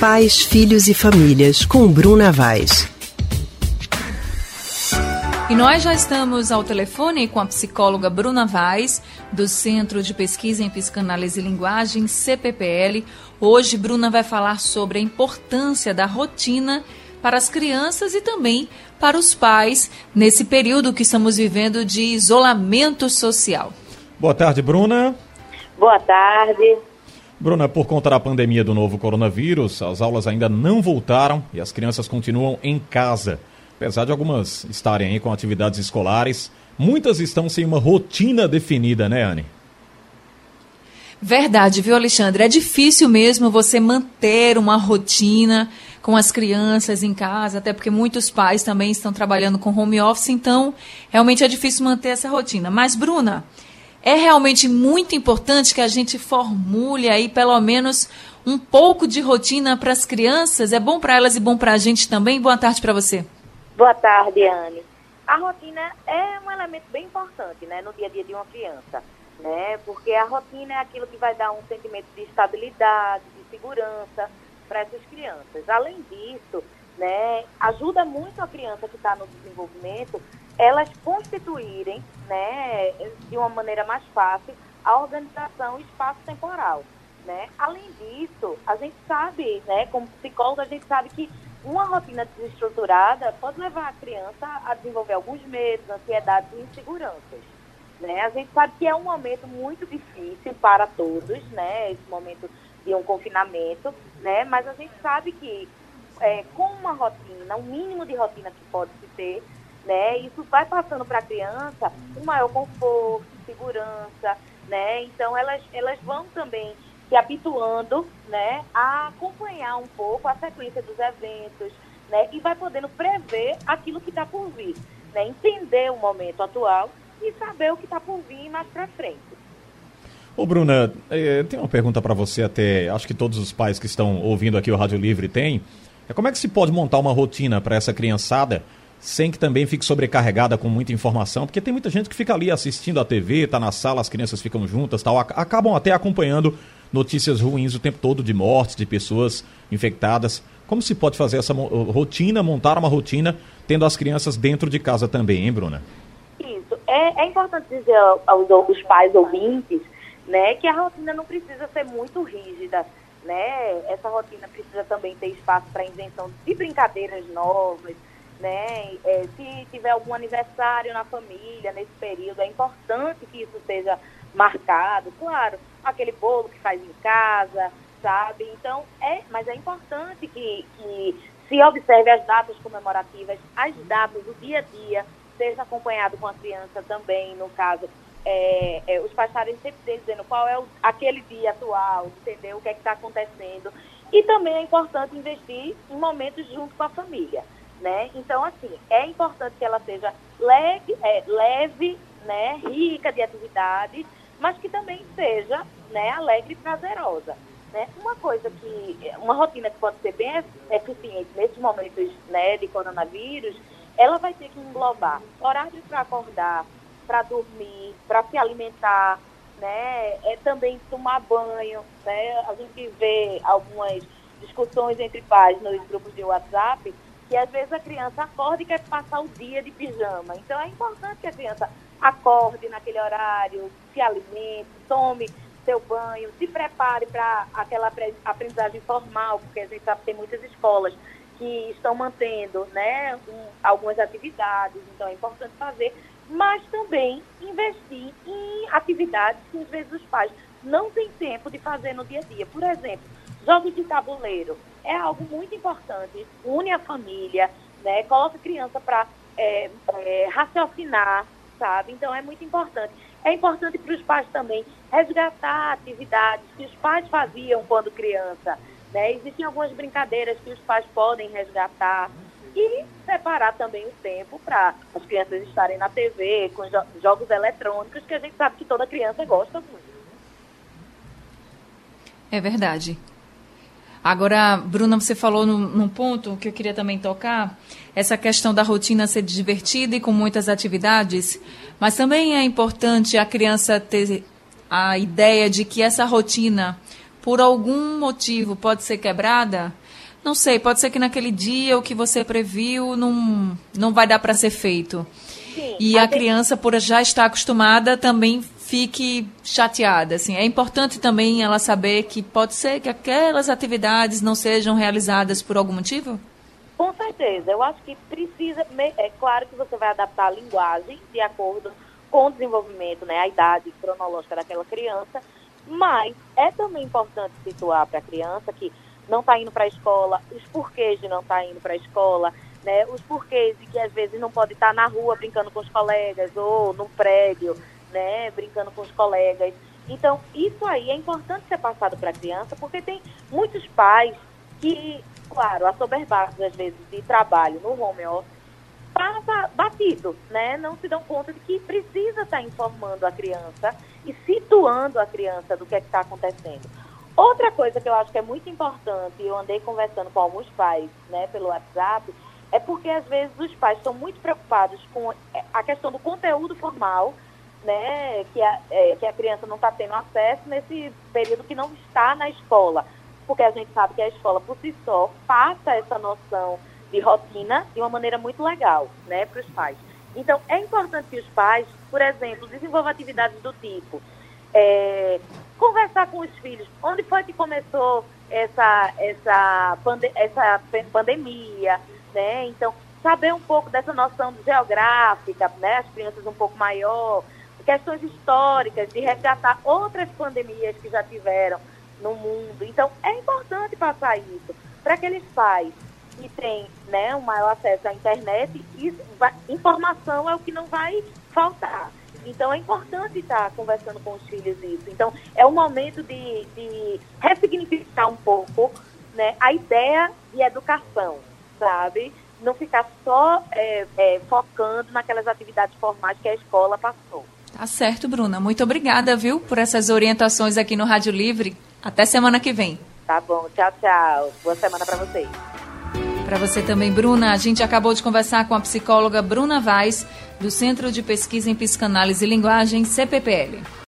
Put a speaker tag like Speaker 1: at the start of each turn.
Speaker 1: Pais, Filhos e Famílias, com Bruna Vaz.
Speaker 2: E nós já estamos ao telefone com a psicóloga Bruna Vaz, do Centro de Pesquisa em Psicanálise e Linguagem, CPPL. Hoje, Bruna vai falar sobre a importância da rotina para as crianças e também para os pais nesse período que estamos vivendo de isolamento social.
Speaker 3: Boa tarde, Bruna.
Speaker 4: Boa tarde.
Speaker 3: Bruna, por conta da pandemia do novo coronavírus, as aulas ainda não voltaram e as crianças continuam em casa. Apesar de algumas estarem aí com atividades escolares, muitas estão sem uma rotina definida, né, Anne?
Speaker 2: Verdade, viu, Alexandre? É difícil mesmo você manter uma rotina com as crianças em casa, até porque muitos pais também estão trabalhando com home office, então realmente é difícil manter essa rotina. Mas, Bruna, é realmente muito importante que a gente formule aí pelo menos um pouco de rotina para as crianças. É bom para elas e bom para a gente também. Boa tarde para você.
Speaker 4: Boa tarde, Anne. A rotina é um elemento bem importante, né, no dia a dia de uma criança, né? Porque a rotina é aquilo que vai dar um sentimento de estabilidade, de segurança para essas crianças. Além disso, né, ajuda muito a criança que está no desenvolvimento elas constituírem, né, de uma maneira mais fácil, a organização espaço-temporal. Né? Além disso, a gente sabe, né, como psicólogo, a gente sabe que uma rotina desestruturada pode levar a criança a desenvolver alguns medos, ansiedades e inseguranças. Né? A gente sabe que é um momento muito difícil para todos, né? Esse momento de um confinamento, né? Mas a gente sabe que é, com uma rotina, um mínimo de rotina que pode se ter, né? Isso vai passando para a criança um maior conforto, segurança, né? Então elas, elas vão também se habituando, né, a acompanhar um pouco a sequência dos eventos, né? E vai podendo prever aquilo que está por vir, né? Entender o momento atual e saber o que está por vir mais para frente.
Speaker 3: Ô Bruna, eh, tem uma pergunta para você até, acho que todos os pais que estão ouvindo aqui o Rádio Livre têm. É como é que se pode montar uma rotina para essa criançada sem que também fique sobrecarregada com muita informação, porque tem muita gente que fica ali assistindo a TV, tá na sala, as crianças ficam juntas, tal, acabam até acompanhando notícias ruins o tempo todo de mortes, de pessoas infectadas. Como se pode fazer essa rotina, montar uma rotina, tendo as crianças dentro de casa também, hein, Bruna?
Speaker 4: Isso. É, é importante dizer aos, aos pais ouvintes, né, que a rotina não precisa ser muito rígida, né? Essa rotina precisa também ter espaço para invenção de brincadeiras novas, né? É, se tiver algum aniversário na família nesse período, é importante que isso seja marcado. Claro, aquele bolo que faz em casa, sabe? Então, é, mas é importante que, que se observe as datas comemorativas, as datas, o dia a dia, seja acompanhado com a criança também, no caso. É, é, os pais estarem sempre dizendo qual é o, aquele dia atual, entendeu? O que é que está acontecendo. E também é importante investir em momentos junto com a família né? Então, assim, é importante que ela seja leve, é, leve né, rica de atividades, mas que também seja né, alegre e prazerosa. Né? Uma coisa que, uma rotina que pode ser bem eficiente nesses momentos né, de coronavírus, ela vai ter que englobar horário para acordar, para dormir, para se alimentar, né? É também tomar banho, né? A gente vê algumas discussões entre pais nos grupos de WhatsApp que às vezes a criança acorda e quer passar o dia de pijama. Então é importante que a criança acorde naquele horário, se alimente, tome seu banho, se prepare para aquela aprendizagem formal, porque a gente sabe que tem muitas escolas que estão mantendo né, um, algumas atividades, então é importante fazer, mas também investir em atividades que às vezes os pais não têm tempo de fazer no dia a dia. Por exemplo, jogos de tabuleiro é algo muito importante, une a família, né? Coloca a criança para é, é, raciocinar, sabe? Então é muito importante. É importante para os pais também resgatar atividades que os pais faziam quando criança. Né? Existem algumas brincadeiras que os pais podem resgatar e separar também o tempo para as crianças estarem na TV, com jo jogos eletrônicos, que a gente sabe que toda criança gosta muito.
Speaker 2: É verdade. Agora, Bruna, você falou num, num, ponto que eu queria também tocar, essa questão da rotina ser divertida e com muitas atividades, mas também é importante a criança ter a ideia de que essa rotina por algum motivo, pode ser quebrada? Não sei, pode ser que naquele dia o que você previu não, não vai dar para ser feito. Sim, e a, a criança, por já estar acostumada, também fique chateada. Assim, é importante também ela saber que pode ser que aquelas atividades não sejam realizadas por algum motivo?
Speaker 4: Com certeza. Eu acho que precisa. É claro que você vai adaptar a linguagem de acordo com o desenvolvimento, né, a idade cronológica daquela criança, mas é também importante situar para a criança que não está indo para a escola, os porquês de não estar tá indo para a escola, né, os porquês de que às vezes não pode estar tá na rua brincando com os colegas ou no prédio, né, brincando com os colegas. Então, isso aí é importante ser passado para a criança, porque tem muitos pais que, claro, assoberbados às vezes de trabalho no home office, passa batido, né? Não se dão conta de que precisa estar informando a criança e situando a criança do que é está acontecendo. Outra coisa que eu acho que é muito importante, eu andei conversando com alguns pais, né, pelo WhatsApp, é porque às vezes os pais estão muito preocupados com a questão do conteúdo formal, né, que a, é, que a criança não está tendo acesso nesse período que não está na escola, porque a gente sabe que a escola por si só passa essa noção de rotina de uma maneira muito legal, né, para os pais. Então, é importante que os pais, por exemplo, desenvolvam atividades do tipo é, conversar com os filhos. Onde foi que começou essa, essa, pande essa pandemia, né? Então, saber um pouco dessa noção geográfica, né? As crianças um pouco maior, questões históricas, de resgatar outras pandemias que já tiveram no mundo. Então, é importante passar isso para aqueles pais que têm né, um maior acesso à internet, informação é o que não vai faltar. Então é importante estar conversando com os filhos isso. Então é um momento de, de ressignificar um pouco né, a ideia de educação, sabe? Não ficar só é, é, focando naquelas atividades formais que a escola passou.
Speaker 2: Tá certo, Bruna. Muito obrigada, viu, por essas orientações aqui no Rádio Livre. Até semana que vem.
Speaker 4: Tá bom. Tchau, tchau. Boa semana para vocês.
Speaker 2: Para você também, Bruna. A gente acabou de conversar com a psicóloga Bruna Vaz, do Centro de Pesquisa em Psicanálise e Linguagem, CPPL.